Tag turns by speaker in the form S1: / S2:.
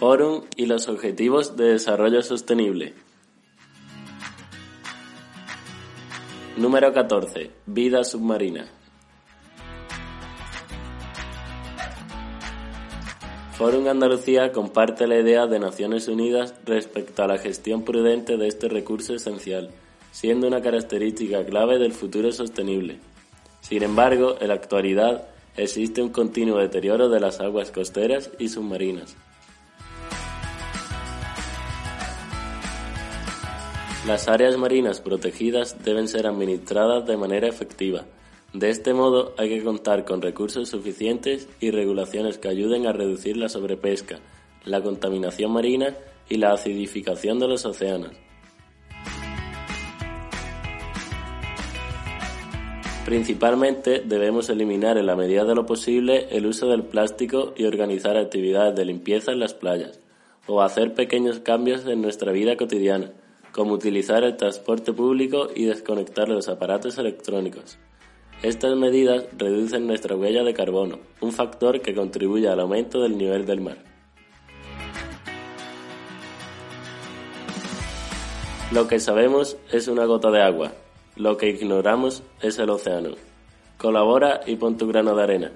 S1: Fórum y los Objetivos de Desarrollo Sostenible. Número 14. Vida submarina. Fórum Andalucía comparte la idea de Naciones Unidas respecto a la gestión prudente de este recurso esencial, siendo una característica clave del futuro sostenible. Sin embargo, en la actualidad existe un continuo deterioro de las aguas costeras y submarinas. Las áreas marinas protegidas deben ser administradas de manera efectiva. De este modo hay que contar con recursos suficientes y regulaciones que ayuden a reducir la sobrepesca, la contaminación marina y la acidificación de los océanos. Principalmente debemos eliminar en la medida de lo posible el uso del plástico y organizar actividades de limpieza en las playas, o hacer pequeños cambios en nuestra vida cotidiana como utilizar el transporte público y desconectar los aparatos electrónicos. Estas medidas reducen nuestra huella de carbono, un factor que contribuye al aumento del nivel del mar. Lo que sabemos es una gota de agua, lo que ignoramos es el océano. Colabora y pon tu grano de arena.